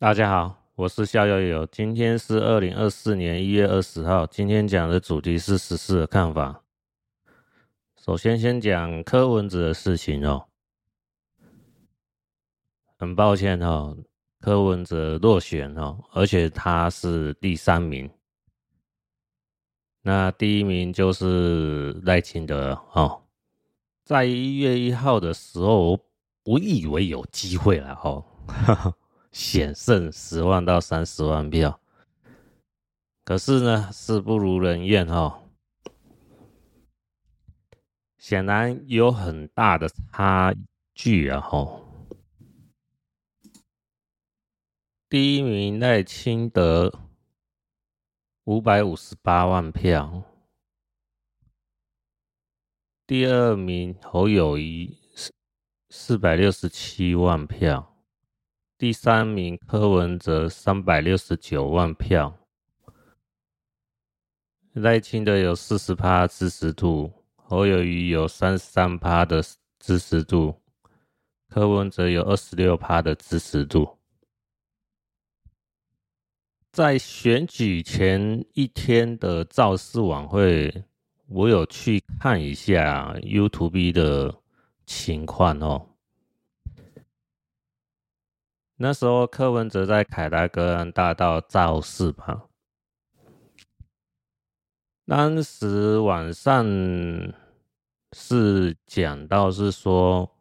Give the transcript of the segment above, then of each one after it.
大家好，我是逍遥游。今天是二零二四年一月二十号。今天讲的主题是时事的看法。首先，先讲柯文哲的事情哦。很抱歉哦，柯文哲落选哦，而且他是第三名。那第一名就是赖清德哦。在一月一号的时候，我以为有机会了哦。险胜十万到三十万票，可是呢，事不如人愿哦。显然有很大的差距啊！吼，第一名赖清德五百五十八万票，第二名侯友谊四四百六十七万票。第三名柯文哲三百六十九万票，赖清德有四十趴支持度，侯友谊有三十三趴的支持度，柯文哲有二十六趴的支持度。在选举前一天的造势晚会，我有去看一下 YouTube 的情况哦。那时候柯文哲在凯达格兰大道造势吧。当时晚上是讲到是说，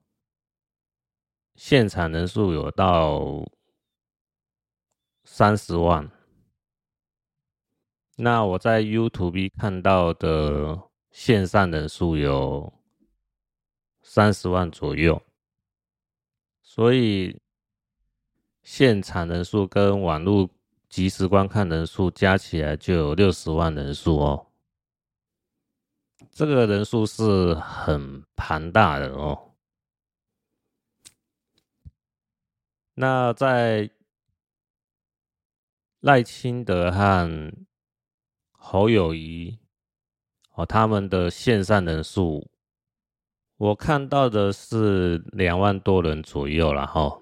现场人数有到三十万。那我在 YouTube 看到的线上人数有三十万左右，所以。现场人数跟网络即时观看人数加起来就有六十万人数哦，这个人数是很庞大的哦。那在赖清德和侯友宜哦，他们的线上人数，我看到的是两万多人左右了哈。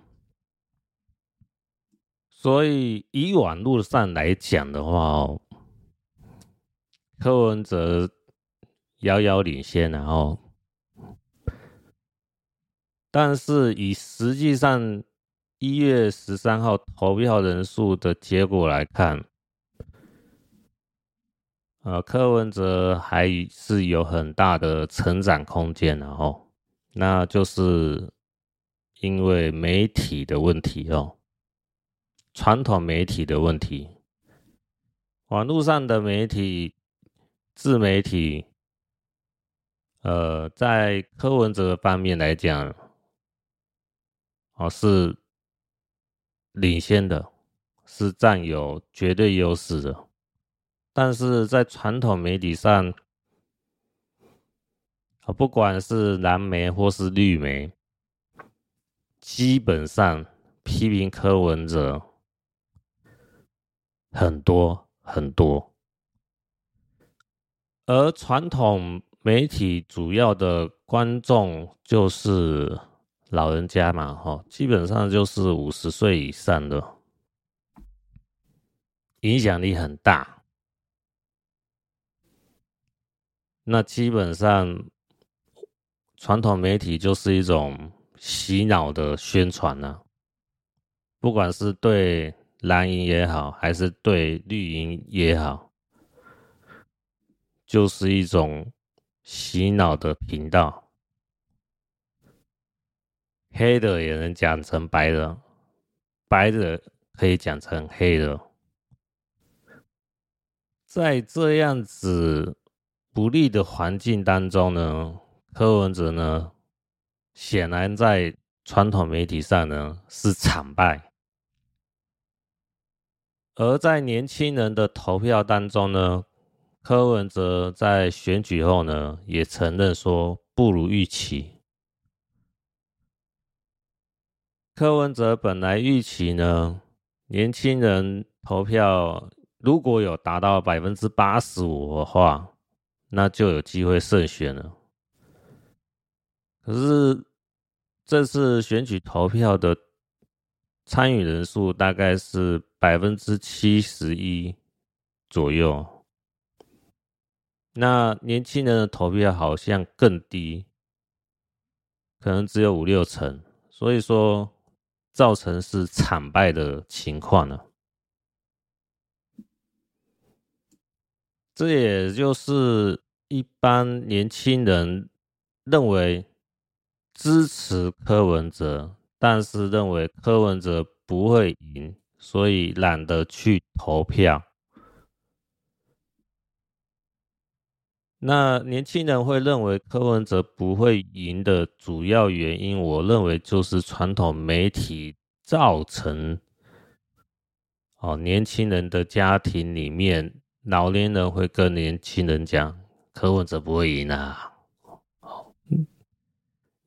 所以以网络上来讲的话哦，柯文哲遥遥领先，然后，但是以实际上一月十三号投票人数的结果来看，呃，柯文哲还是有很大的成长空间，然后，那就是因为媒体的问题哦。传统媒体的问题，网络上的媒体、自媒体，呃，在柯文哲方面来讲，哦，是领先的，是占有绝对优势的。但是在传统媒体上，啊，不管是蓝媒或是绿媒，基本上批评柯文哲。很多很多，而传统媒体主要的观众就是老人家嘛，哈，基本上就是五十岁以上的，影响力很大。那基本上，传统媒体就是一种洗脑的宣传呢，不管是对。蓝营也好，还是对绿营也好，就是一种洗脑的频道。黑的也能讲成白的，白的可以讲成黑的。在这样子不利的环境当中呢，柯文哲呢，显然在传统媒体上呢是惨败。而在年轻人的投票当中呢，柯文哲在选举后呢，也承认说不如预期。柯文哲本来预期呢，年轻人投票如果有达到百分之八十五的话，那就有机会胜选了。可是这次选举投票的参与人数大概是百分之七十一左右。那年轻人的投票好像更低，可能只有五六成，所以说造成是惨败的情况呢。这也就是一般年轻人认为支持柯文哲，但是认为柯文哲不会赢，所以懒得去投票。那年轻人会认为柯文哲不会赢的主要原因，我认为就是传统媒体造成哦，年轻人的家庭里面，老年人会跟年轻人讲柯文哲不会赢啊。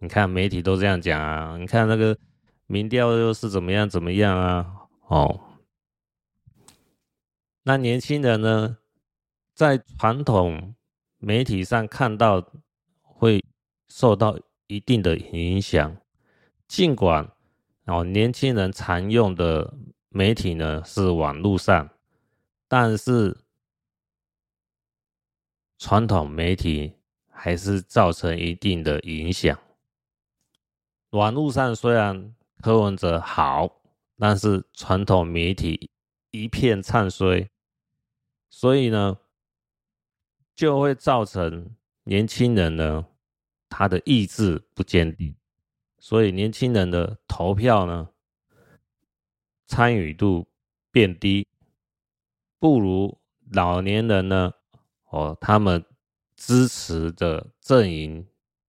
你看媒体都这样讲啊，你看那个民调又是怎么样怎么样啊？哦，那年轻人呢，在传统。媒体上看到会受到一定的影响，尽管哦，年轻人常用的媒体呢是网络上，但是传统媒体还是造成一定的影响。网络上虽然柯文哲好，但是传统媒体一片唱衰，所以呢。就会造成年轻人呢，他的意志不坚定，所以年轻人的投票呢，参与度变低，不如老年人呢，哦，他们支持的阵营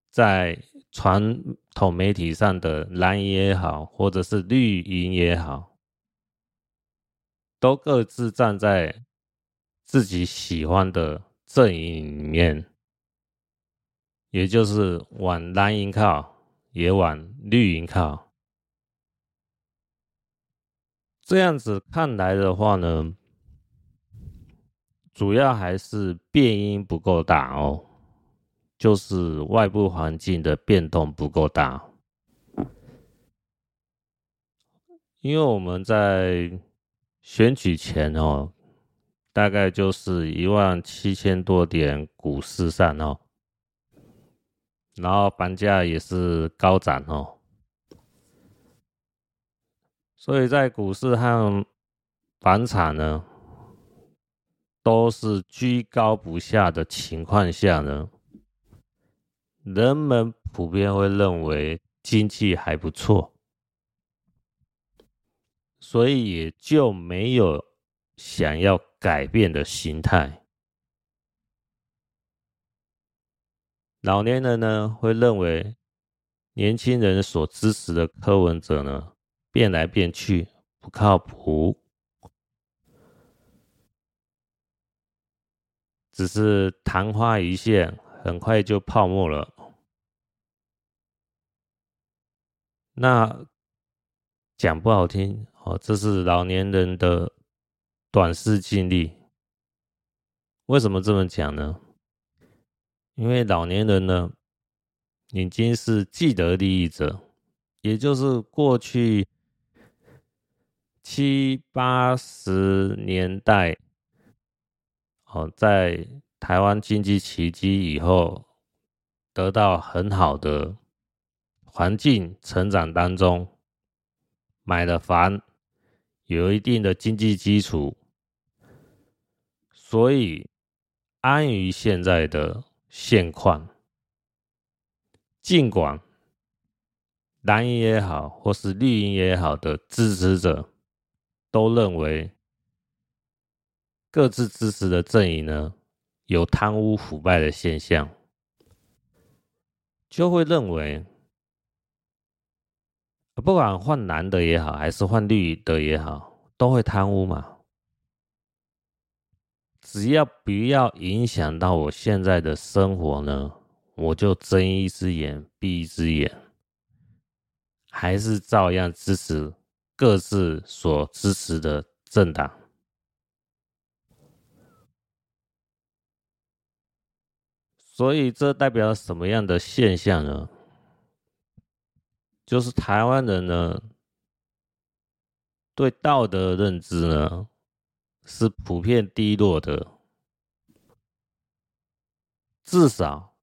在传统媒体上的蓝营也好，或者是绿营也好，都各自站在自己喜欢的。阵营里面，也就是往蓝营靠，也往绿营靠。这样子看来的话呢，主要还是变音不够大哦，就是外部环境的变动不够大。因为我们在选举前哦。大概就是一万七千多点股市上哦，然后房价也是高涨哦，所以在股市和房产呢都是居高不下的情况下呢，人们普遍会认为经济还不错，所以也就没有想要改变的心态，老年人呢会认为年轻人所支持的柯文哲呢变来变去不靠谱，只是昙花一现，很快就泡沫了。那讲不好听哦，这是老年人的。短视经历，为什么这么讲呢？因为老年人呢，已经是既得利益者，也就是过去七八十年代，哦，在台湾经济奇迹以后，得到很好的环境成长当中，买了房，有一定的经济基础。所以，安于现在的现况，尽管蓝营也好，或是绿营也好的支持者，都认为各自支持的阵营呢有贪污腐败的现象，就会认为，不管换蓝的也好，还是换绿的也好，都会贪污嘛。只要不要影响到我现在的生活呢，我就睁一只眼闭一只眼，还是照样支持各自所支持的政党。所以这代表什么样的现象呢？就是台湾人呢，对道德认知呢是普遍低落的，至少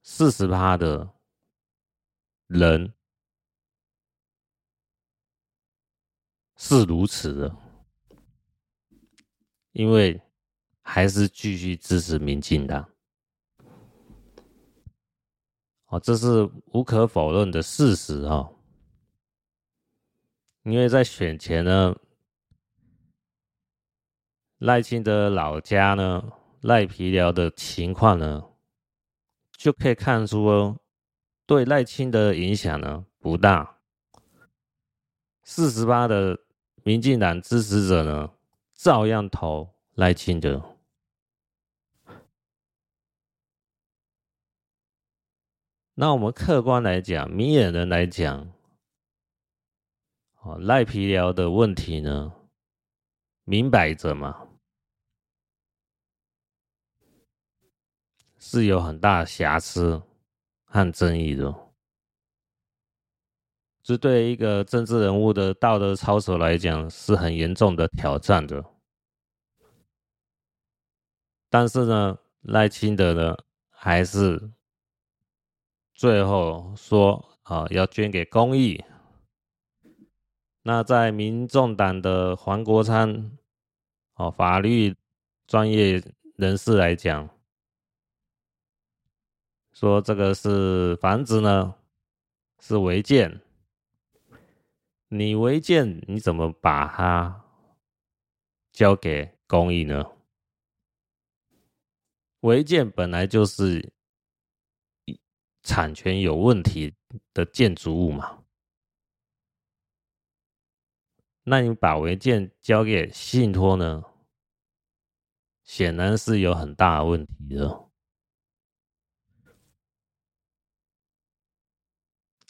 四十趴的人是如此的，因为还是继续支持民进党。这是无可否认的事实哦。因为在选前呢，赖清德老家呢，赖皮寮的情况呢，就可以看出哦，对赖清德影响呢不大。四十八的民进党支持者呢，照样投赖清德。那我们客观来讲，明眼人来讲。哦，赖皮聊的问题呢，明摆着嘛，是有很大瑕疵和争议的。这对一个政治人物的道德操守来讲，是很严重的挑战的。但是呢，赖清德呢，还是最后说啊，要捐给公益。那在民众党的黄国昌，哦，法律专业人士来讲，说这个是房子呢，是违建。你违建，你怎么把它交给公益呢？违建本来就是产权有问题的建筑物嘛。那你把违建交给信托呢？显然是有很大问题的。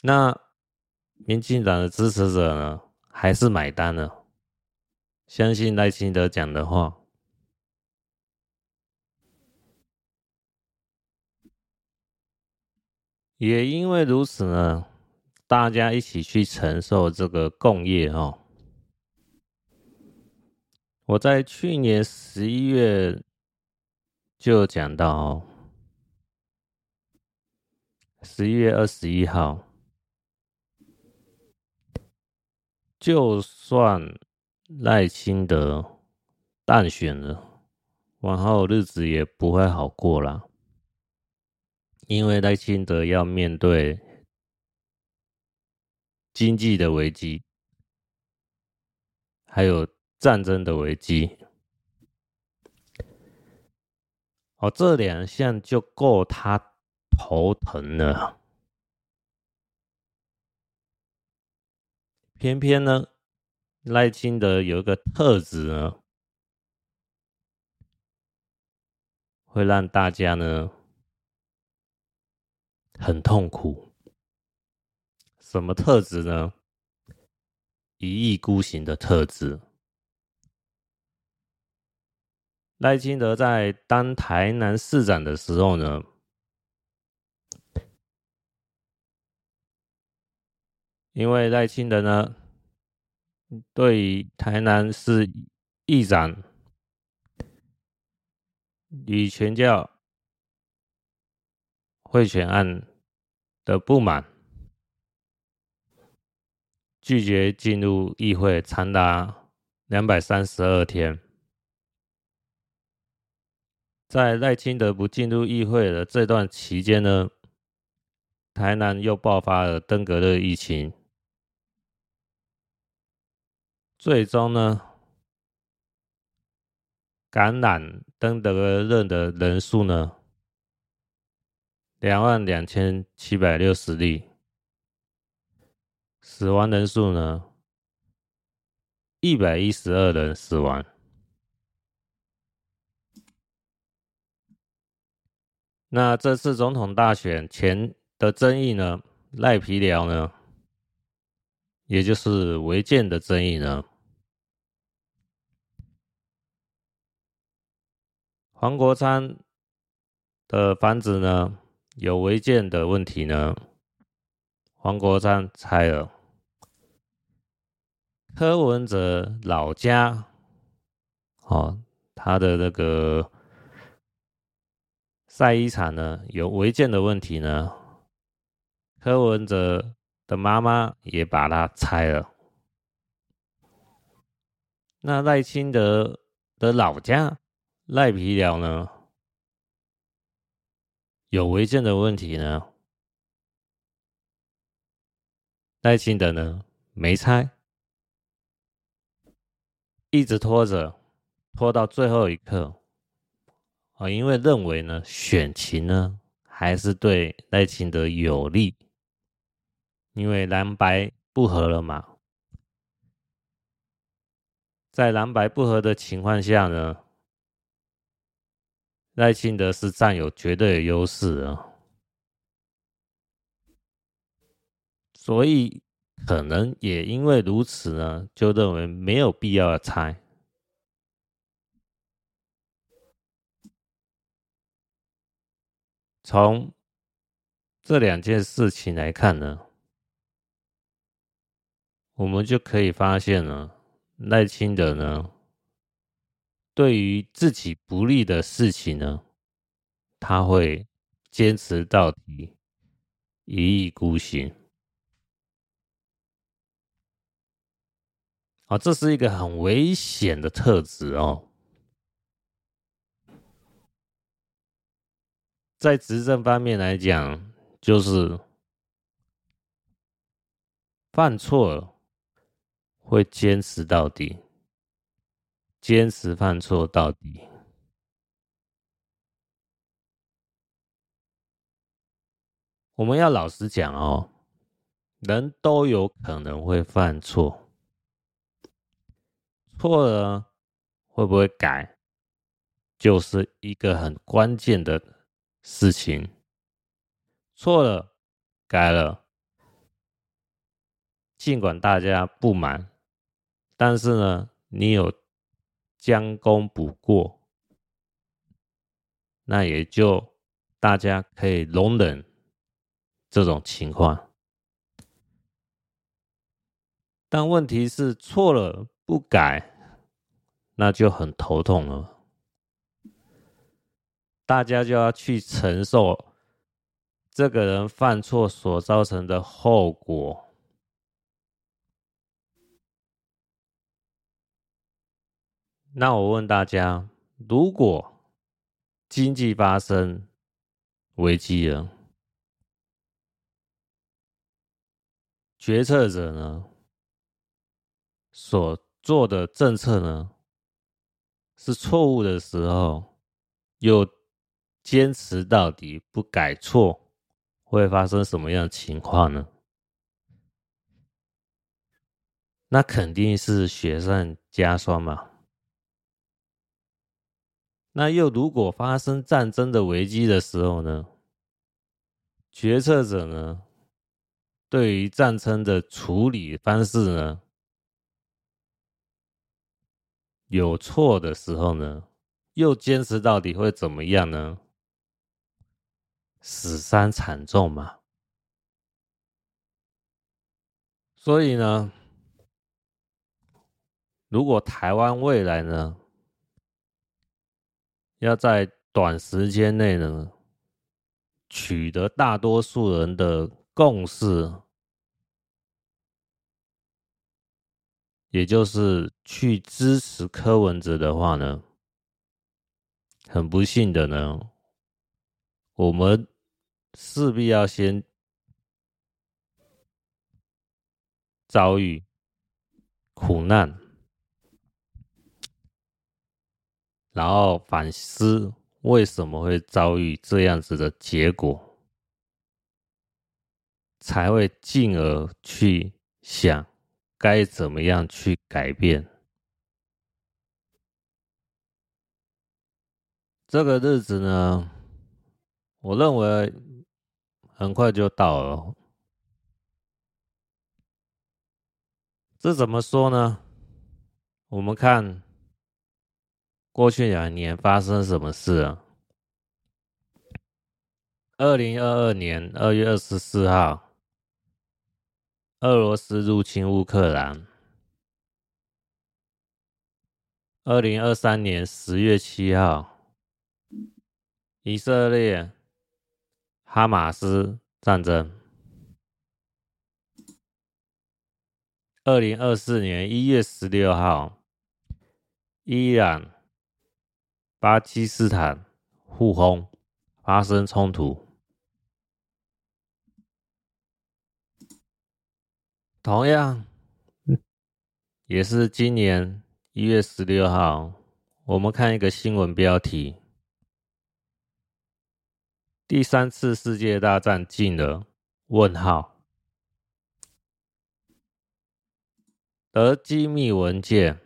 那民进党的支持者呢，还是买单呢，相信赖清德讲的话。也因为如此呢，大家一起去承受这个共业哦。我在去年十一月就讲到，十一月二十一号，就算赖清德当选了，往后日子也不会好过了，因为赖清德要面对经济的危机，还有。战争的危机，哦，这两项就够他头疼了。偏偏呢，赖清德有一个特质呢，会让大家呢很痛苦。什么特质呢？一意孤行的特质。赖清德在当台南市长的时候呢，因为赖清德呢，对于台南市议长与全教贿选案的不满，拒绝进入议会长达两百三十二天。在赖清德不进入议会的这段期间呢，台南又爆发了登革热疫情，最终呢，感染登革热的人数呢，两万两千七百六十例，死亡人数呢，一百一十二人死亡。那这次总统大选前的争议呢，赖皮寮呢，也就是违建的争议呢，黄国昌的房子呢有违建的问题呢，黄国昌拆了，柯文哲老家，哦，他的那个晒衣场呢，有违建的问题呢，柯文哲的妈妈也把它拆了。那赖清德的老家赖皮寮呢，有违建的问题呢，赖清德呢？没拆。一直拖着，拖到最后一刻，啊，因为认为呢，选情呢还是对赖清德有利，因为蓝白不合了嘛，在蓝白不合的情况下呢，赖清德是占有绝对的优势啊，所以。可能也因为如此呢，就认为没有必要拆。从这两件事情来看呢，我们就可以发现呢，赖清德呢，对于自己不利的事情呢，他会坚持到底，一意孤行。啊，这是一个很危险的特质哦。在执政方面来讲，就是犯错了会坚持到底，坚持犯错到底。我们要老实讲哦，人都有可能会犯错。错了会不会改，就是一个很关键的事情。错了，改了，尽管大家不满，但是呢，你有将功补过，那也就大家可以容忍这种情况。但问题是错了。不改，那就很头痛了。大家就要去承受这个人犯错所造成的后果。那我问大家，如果经济发生危机了，决策者呢？所做的政策呢，是错误的时候，又坚持到底不改错，会发生什么样的情况呢？那肯定是雪上加霜嘛。那又如果发生战争的危机的时候呢，决策者呢，对于战争的处理方式呢，有错的时候呢，又坚持到底会怎么样呢？死伤惨重嘛。所以呢，如果台湾未来呢，要在短时间内呢，取得大多数人的共识。也就是去支持柯文哲的话呢，很不幸的呢，我们势必要先遭遇苦难，然后反思为什么会遭遇这样子的结果，才会进而去想。该怎么样去改变？这个日子呢，我认为很快就到了。这怎么说呢？我们看过去两年发生什么事啊？二零二二年二月二十四号。俄罗斯入侵乌克兰，二零二三年十月七号，以色列哈马斯战争。二零二四年一月十六号，伊朗、巴基斯坦互轰，发生冲突。同样，也是今年一月十六号，我们看一个新闻标题：第三次世界大战近了？问号。得机密文件，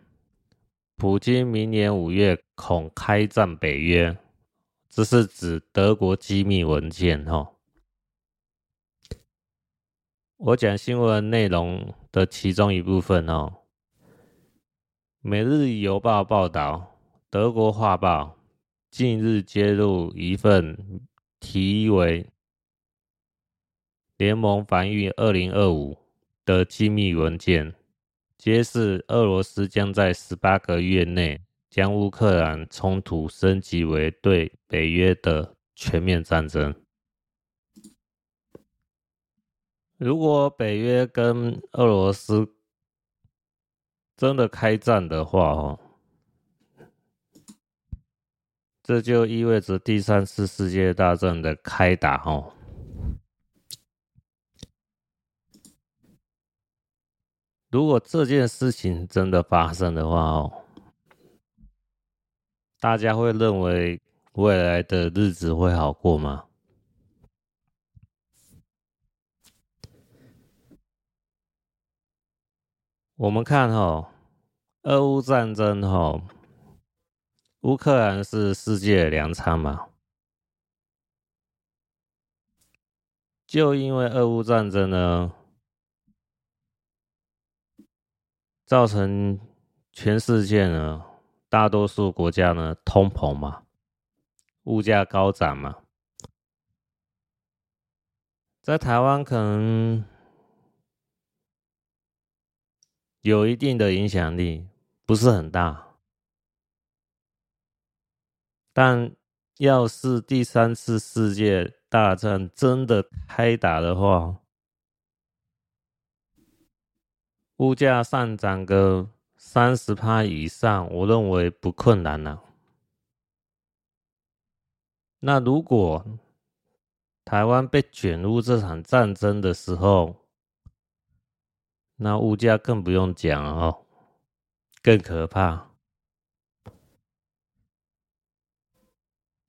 普京明年五月恐开战北约，这是指德国机密文件哦。我讲新闻内容的其中一部分哦。每日邮报报道，德国画报近日揭露一份题为“联盟防御二零二五”的机密文件。揭示俄罗斯将在十八个月内将乌克兰冲突升级为对北约的全面战争。如果北约跟俄罗斯真的开战的话，哦，这就意味着第三次世界大战的开打，哦。如果这件事情真的发生的话哦，大家会认为未来的日子会好过吗？我们看哈，俄乌战争哈，乌克兰是世界粮仓嘛，就因为俄乌战争呢。造成全世界呢，大多数国家呢通膨嘛，物价高涨嘛，在台湾可能有一定的影响力，不是很大。但要是第三次世界大战真的开打的话，物价上涨个三十趴以上，我认为不困难了。那如果台湾被卷入这场战争的时候，那物价更不用讲哦，更可怕。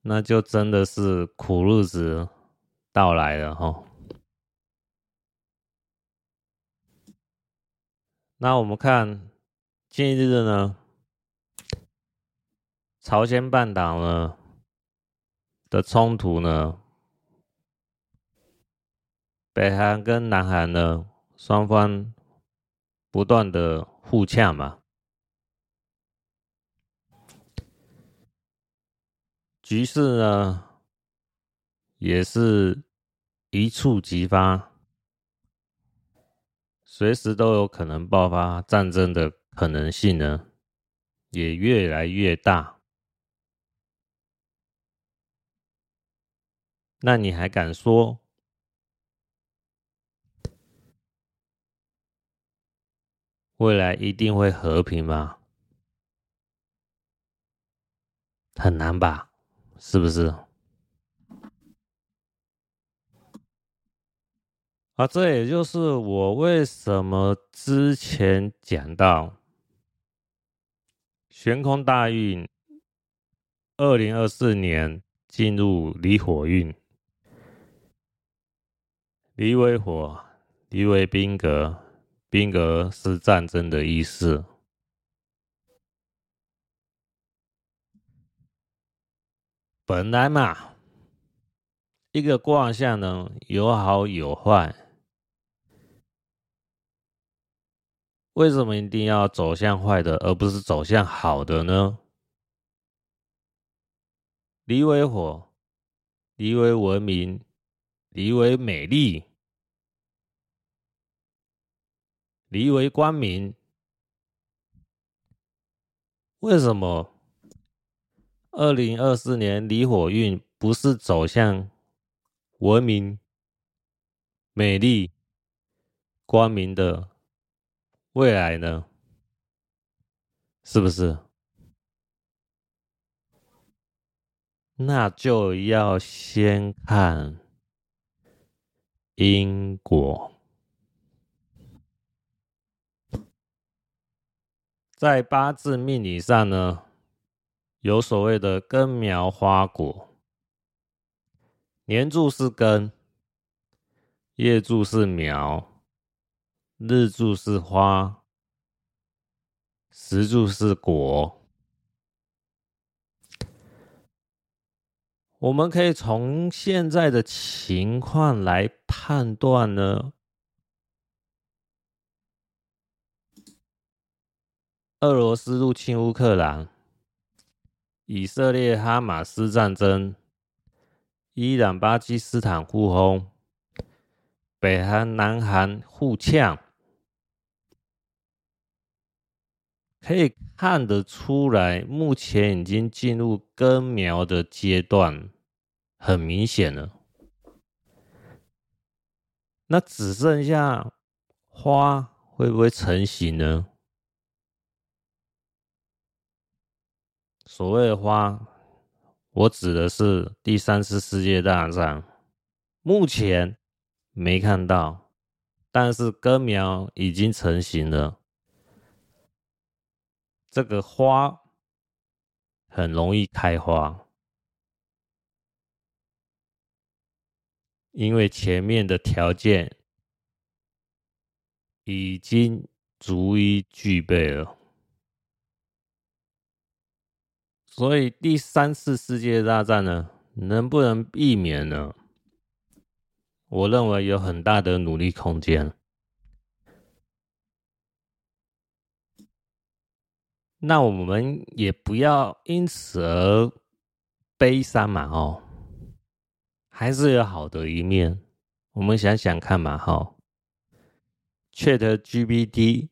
那就真的是苦日子到来了哦。那我们看近日呢，朝鲜半岛呢的冲突呢，北韩跟南韩呢双方不断的互呛嘛，局势呢也是一触即发。随时都有可能爆发战争的可能性呢，也越来越大。那你还敢说未来一定会和平吗？很难吧，是不是？啊，这也就是我为什么之前讲到悬空大运，二零二四年进入离火运，离为火，离为兵格，兵格是战争的意思。本来嘛，一个卦象呢，有好有坏。为什么一定要走向坏的，而不是走向好的呢？离为火，离为文明，离为美丽，离为光明。为什么二零二四年离火运不是走向文明、美丽、光明的未来呢？是不是？那就要先看因果。在八字命理上呢，有所谓的根苗花果，年柱是根，月柱是苗，日柱是花，时柱是果。我们可以从现在的情况来判断呢。俄罗斯入侵乌克兰，以色列哈马斯战争，伊朗巴基斯坦互轰，北韩南韩互呛，可以看得出来，目前已经进入根苗的阶段，很明显了。那只剩下花会不会成型呢？所谓的花，我指的是第三次世界大战，目前没看到，但是根苗已经成型了。这个花很容易开花，因为前面的条件已经逐一具备了。所以第三次世界大战呢，能不能避免呢？我认为有很大的努力空间。那我们也不要因此而悲伤嘛，哦，还是有好的一面。我们想想看嘛，哈，ChatGPT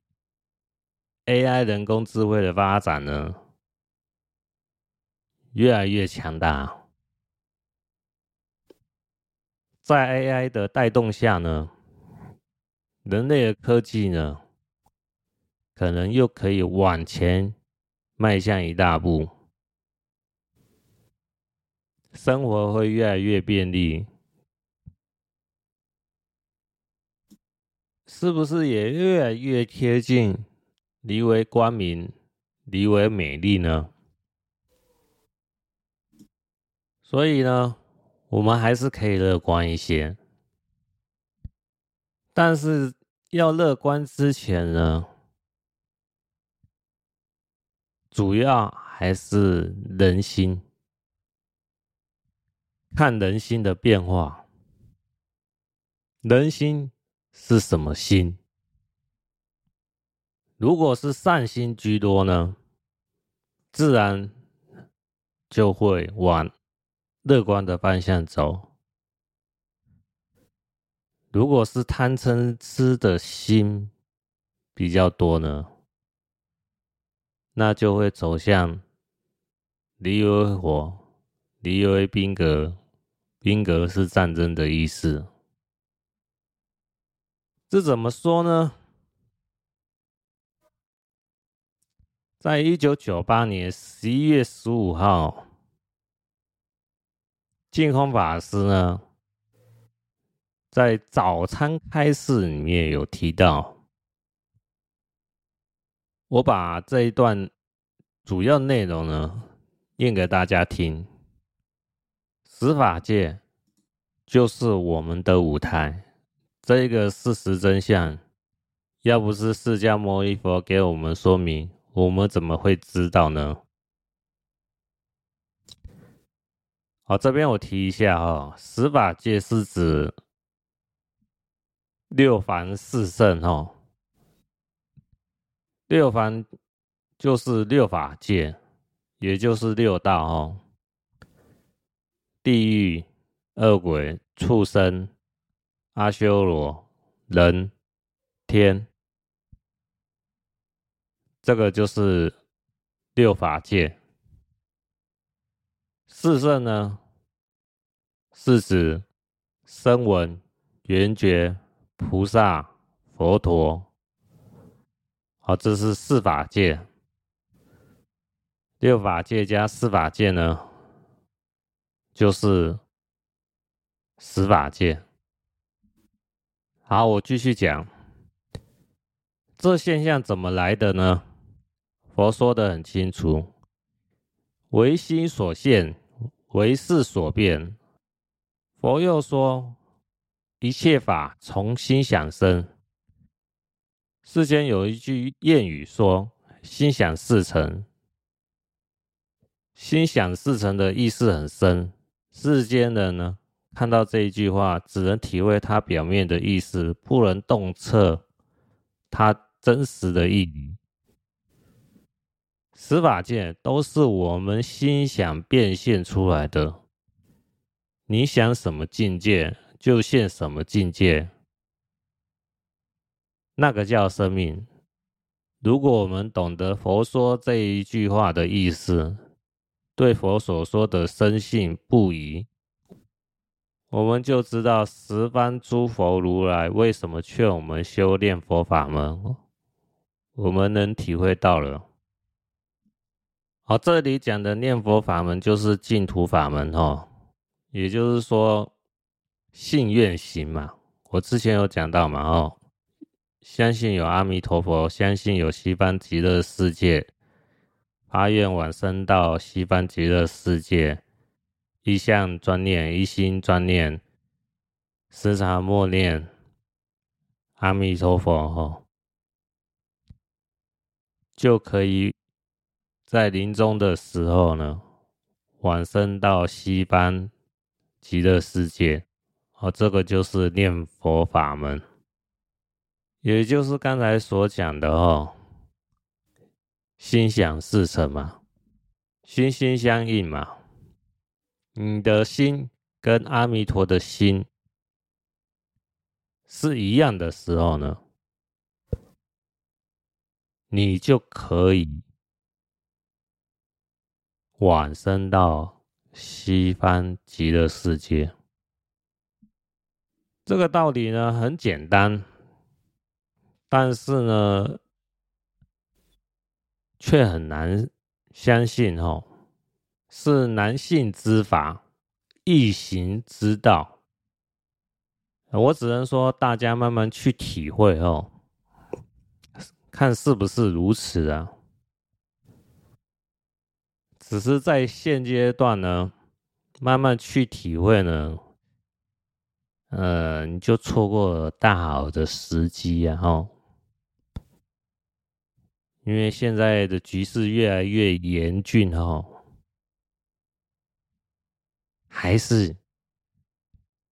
AI 人工智慧的发展呢，越来越强大，在 AI 的带动下呢，人类的科技呢，可能又可以往前迈向一大步，生活会越来越便利，是不是也越来越贴近离为光明、离为美丽呢？所以呢，我们还是可以乐观一些，但是要乐观之前呢，主要还是人心，看人心的变化。人心是什么心？如果是善心居多呢，自然就会往。乐观的方向走。如果是贪嗔痴的心比较多呢，那就会走向离为火，离为兵革。兵革是战争的意思。这怎么说呢？在一九九八年十一月十五号。净空法师呢，在早餐开示里面有提到，我把这一段主要内容呢念给大家听。十法界就是我们的舞台，这个事实真相，要不是释迦牟尼佛给我们说明，我们怎么会知道呢？好，这边我提一下哈，十法界是指六凡四圣哈，六凡就是六法界，也就是六道哦，地狱、恶鬼、畜生、阿修罗、人、天，这个就是六法界。四圣呢，是指声闻、缘觉、菩萨、佛陀。好，这是四法界。六法界加四法界呢，就是十法界。好，我继续讲，这现象怎么来的呢？佛说得很清楚，唯心所现，唯识所变。佛又说，一切法从心想生。世间有一句谚语说：“心想事成。”心想事成的意思很深，世间人呢？看到这一句话，只能体会它表面的意思，不能洞彻它真实的意义。十法界都是我们心想变现出来的，你想什么境界，就现什么境界，那个叫生命。如果我们懂得佛说这一句话的意思，对佛所说的深信不疑。我们就知道十方诸佛如来为什么劝我们修炼佛法门，我们能体会到了。好，这里讲的念佛法门就是净土法门哦，也就是说信愿行嘛。我之前有讲到嘛哦，相信有阿弥陀佛，相信有西方极乐世界，发愿往生到西方极乐世界。一向专念，一心专念，时常默念阿弥陀佛，吼，就可以在临终的时候呢，往生到西方极乐世界。哦，这个就是念佛法门，也就是刚才所讲的哦，心想事成嘛，心心相印嘛。你的心跟阿弥陀的心是一样的时候呢，你就可以往生到西方极乐世界。这个道理呢，很简单，但是呢，却很难相信哦。是男性之法，易行之道。我只能说，大家慢慢去体会哦，看是不是如此啊？只是在现阶段呢，慢慢去体会呢，呃，你就错过了大好的时机啊！哦，因为现在的局势越来越严峻哦。还是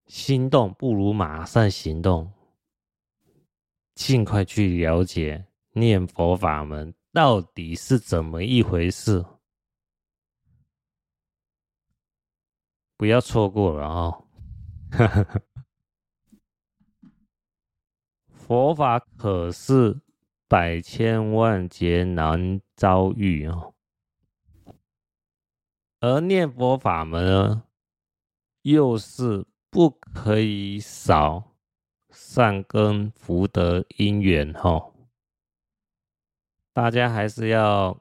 心动不如马上行动，尽快去了解念佛法门到底是怎么一回事，不要错过了哦。佛法可是百千万劫难遭遇哦，而念佛法门呢？又是不可以少善根福德因缘哦，大家还是要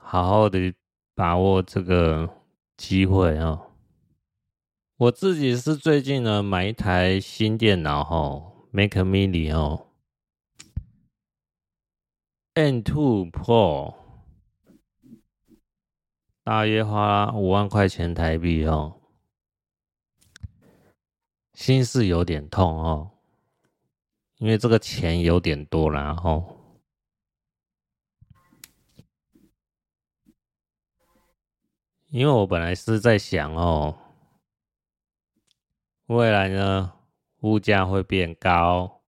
好好的把握这个机会哦。我自己是最近呢买一台新电脑哦，Mac Mini 哦 N two Pro，大约花五万块钱台币哦。心是有点痛哦，因为这个钱有点多了哦。因为我本来是在想哦，未来呢，物价会变高，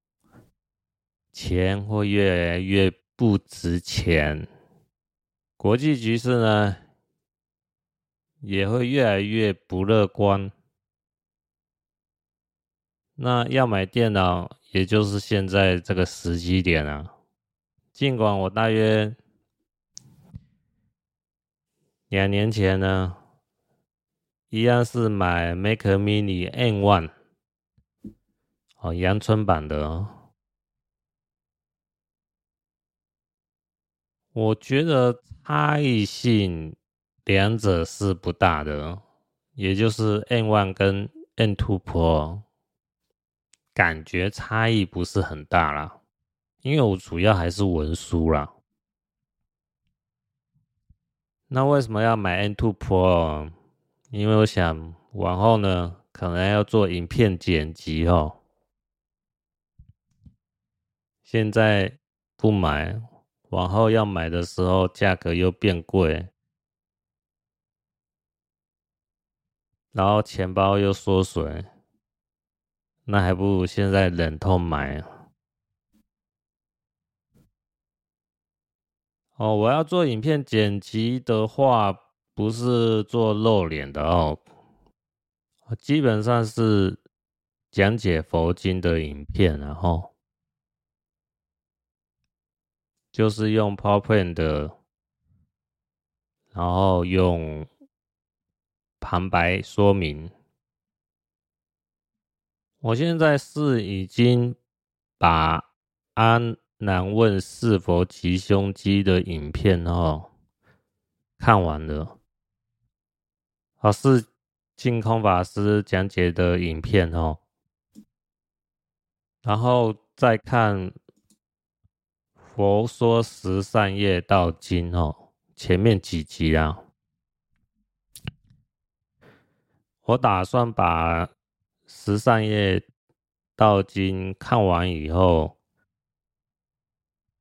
钱会越来越不值钱，国际局势呢，也会越来越不乐观。那要买电脑，也就是现在这个时机点啊。尽管我大约两年前呢，一样是买 Mac Mini N One，哦，阳春版的哦。我觉得差异性两者是不大的，也就是 N1 跟 M2 Pro，感觉差异不是很大啦。因为我主要还是文书啦。那为什么要买 M2 Pro？因为我想往后呢，可能要做影片剪辑哦。现在不买，往后要买的时候价格又变贵，然后钱包又缩水，那还不如现在忍痛买。哦，我要做影片剪辑的话，不是做露脸的哦，基本上是讲解佛经的影片，然后就是用 PowerPoint 的，然后用旁白说明。我现在是已经把安。南问是否吉凶机的影片哦，看完了。好，是净空法师讲解的影片哦，然后再看《佛说十善业道经》哦，前面几集啊，我打算把《十善业道经》看完以后。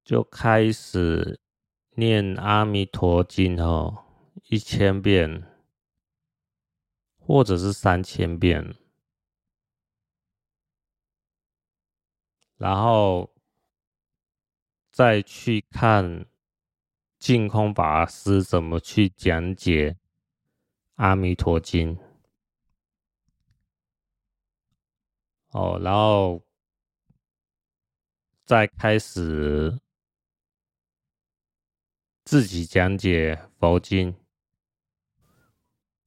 就开始念阿弥陀经哦，一千遍，或者是三千遍，然后再去看净空法师怎么去讲解阿弥陀经。哦，然后再开始。自己讲解佛经，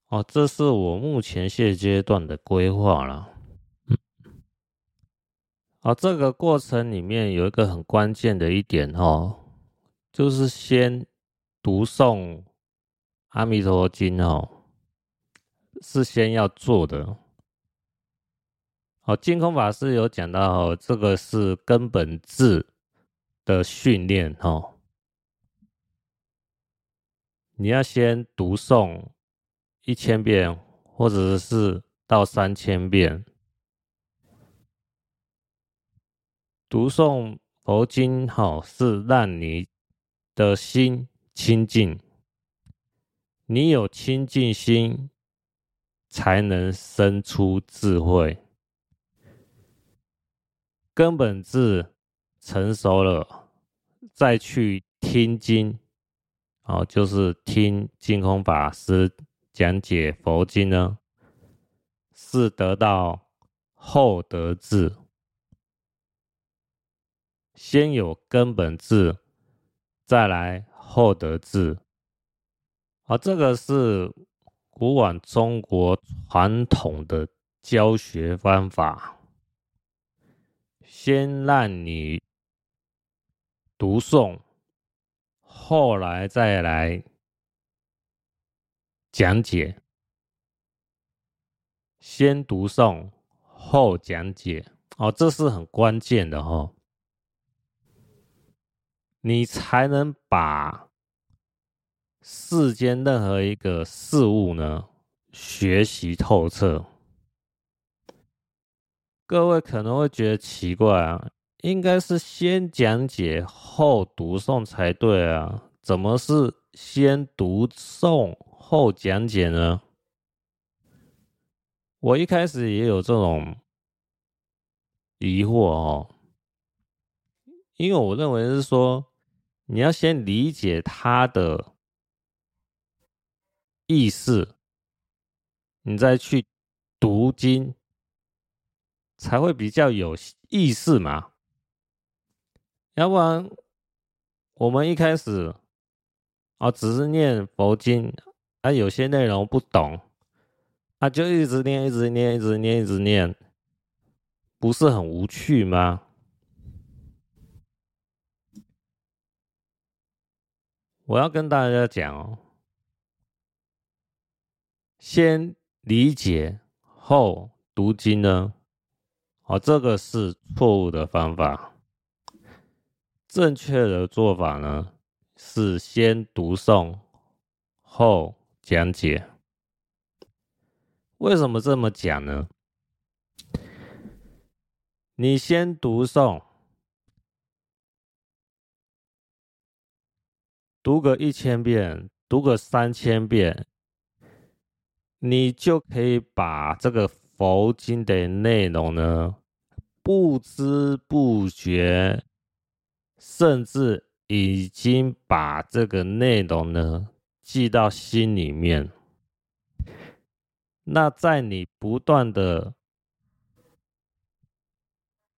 哦，这是我目前现阶段的规划了。嗯，好，这个过程里面有一个很关键的一点哦，就是先读诵阿弥陀经哦，是先要做的。哦，净空法师有讲到哦，这个是根本智的训练哦。你要先读诵一千遍，或者是到三千遍。读诵佛经，好，是让你的心清净。你有清净心，才能生出智慧。根本智成熟了，再去听经。哦，就是听净空法师讲解佛经呢，是得到后得智，先有根本智，再来后得智。而这个是古往中国传统的教学方法，先让你读诵。后来再来讲解，先读诵后讲解哦，这是很关键的哦，你才能把世间任何一个事物呢学习透彻。各位可能会觉得奇怪啊。应该是先讲解后读诵才对啊，怎么是先读诵后讲解呢？我一开始也有这种疑惑哦，因为我认为是说，你要先理解它的意思，你再去读经，才会比较有意思嘛。要不然，我们一开始啊，只是念佛经啊，有些内容不懂，啊，就一直念，一直念，一直念，一直念，不是很无趣吗？我要跟大家讲哦，先理解后读经呢，哦，这个是错误的方法。正确的做法呢，是先读诵后讲解。为什么这么讲呢？你先读诵。读个一千遍，读个三千遍，你就可以把这个佛经的内容呢，不知不觉，甚至已经把这个内容呢记到心里面。那在你不断的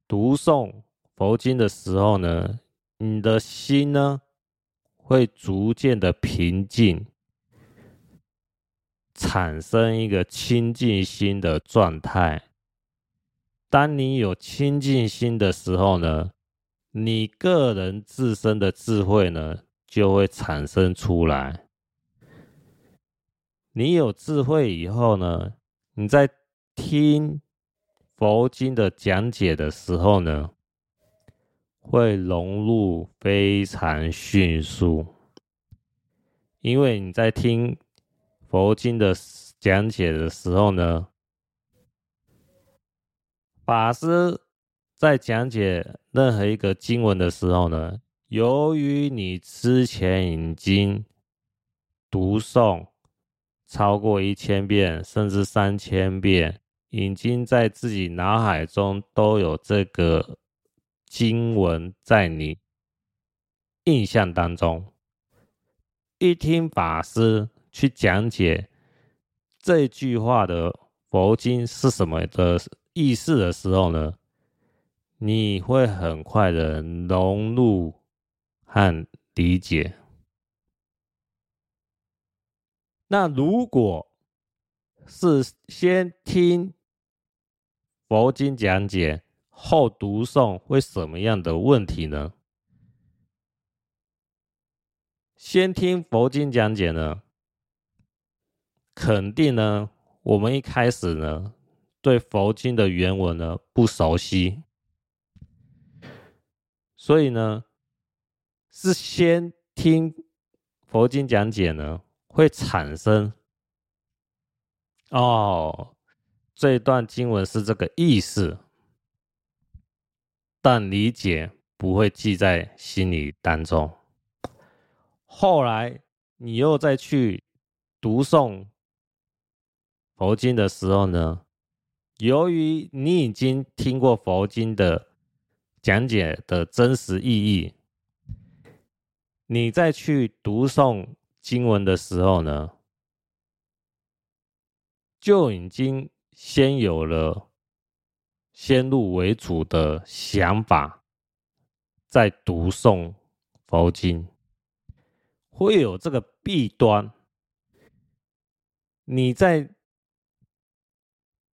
读诵佛经的时候呢，你的心呢，会逐渐的平静，产生一个清净心的状态。当你有清净心的时候呢，你个人自身的智慧呢就会产生出来。你有智慧以后呢，你在听佛经的讲解的时候呢，会融入非常迅速，因为你在听佛经的讲解的时候呢，法师在讲解任何一个经文的时候呢，由于你之前已经读诵超过一千遍，甚至三千遍，已经在自己脑海中都有这个。经文在你印象当中，一听法师去讲解这句话的佛经是什么的意思的时候呢，你会很快的融入和理解。那如果是先听佛经讲解，后读诵会什么样的问题呢？先听佛经讲解呢，肯定呢，我们一开始呢，对佛经的原文呢不熟悉，所以呢，是先听佛经讲解呢，会产生哦，这段经文是这个意思。但理解不会记在心里当中。后来你又再去读诵佛经的时候呢，由于你已经听过佛经的讲解的真实意义，你再去读诵经文的时候呢，就已经先有了。先入为主的想法，在读诵佛经会有这个弊端。你在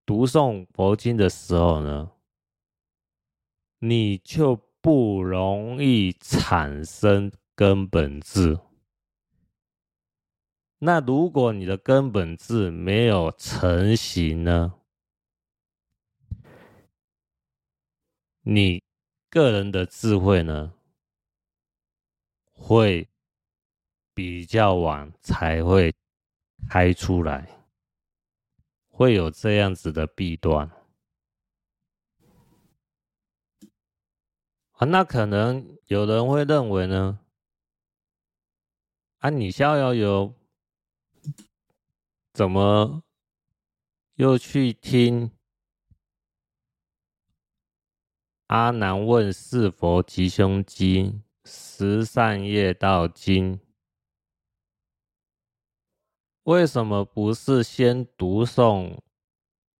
读诵佛经的时候呢，你就不容易产生根本智。那如果你的根本智没有成型呢？你个人的智慧呢，会比较晚才会开出来，会有这样子的弊端啊。那可能有人会认为呢，啊，你逍遥游怎么又去听？阿难问是佛吉凶经，十善业道经，为什么不是先读诵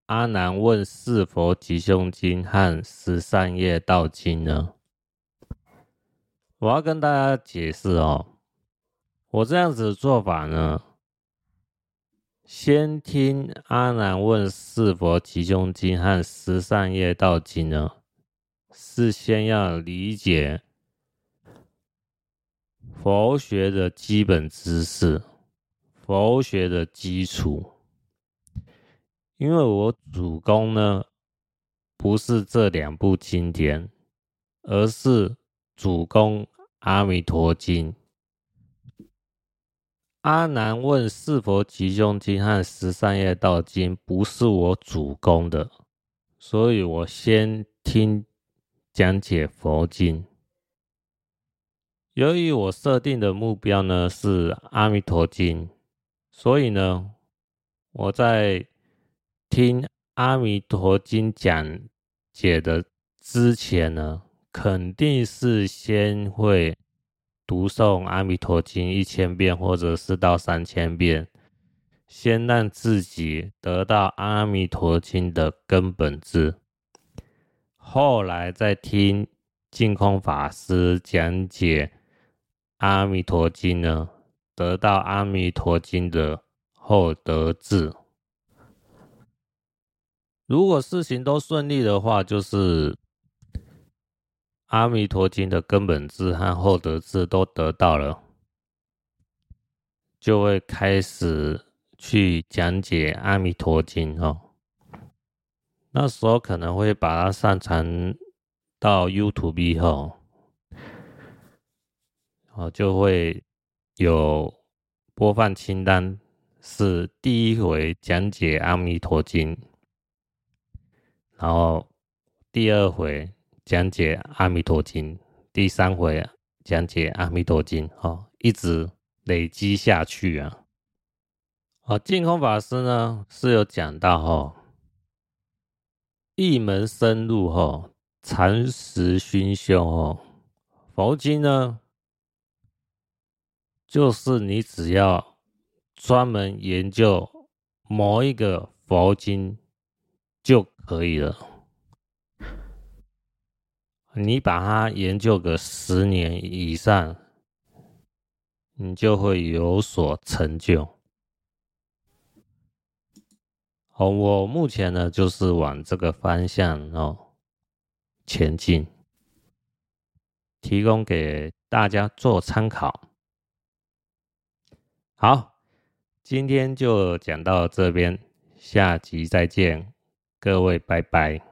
阿难问是佛吉凶经和十善业道经呢？我要跟大家解释哦，我这样子的做法呢，先听阿难问四佛吉凶经和十善业道经呢，是先要理解佛学的基本知识，佛学的基础。因为我主攻呢，不是这两部经典，而是主攻《阿弥陀经》。阿难问是佛吉凶经和十善业道经不是我主攻的，所以我先听讲解佛经。由于我设定的目标呢是阿弥陀经，所以呢，我在听阿弥陀经讲解的之前呢，肯定是先会。读诵《阿弥陀经》一千遍，或者是到三千遍，先让自己得到《阿弥陀经》的根本智，后来再听净空法师讲解《阿弥陀经》呢，得到《阿弥陀经》的后得智。如果事情都顺利的话，就是。阿弥陀经的根本智和后得智都得到了，就会开始去讲解阿弥陀经哦。那时候可能会把它上传到 YouTube 以后，哦，就会有播放清单，是第一回讲解阿弥陀经，然后第二回。讲解《阿弥陀经》，第三回讲解《阿弥陀经》哦，一直累积下去啊。哦，净空法师呢是有讲到哦，一门深入哦，禅实熏修哦，佛经呢，就是你只要专门研究某一个佛经就可以了。你把它研究个十年以上，你就会有所成就。我目前呢就是往这个方向哦前进，提供给大家做参考。好，今天就讲到这边，下集再见，各位拜拜。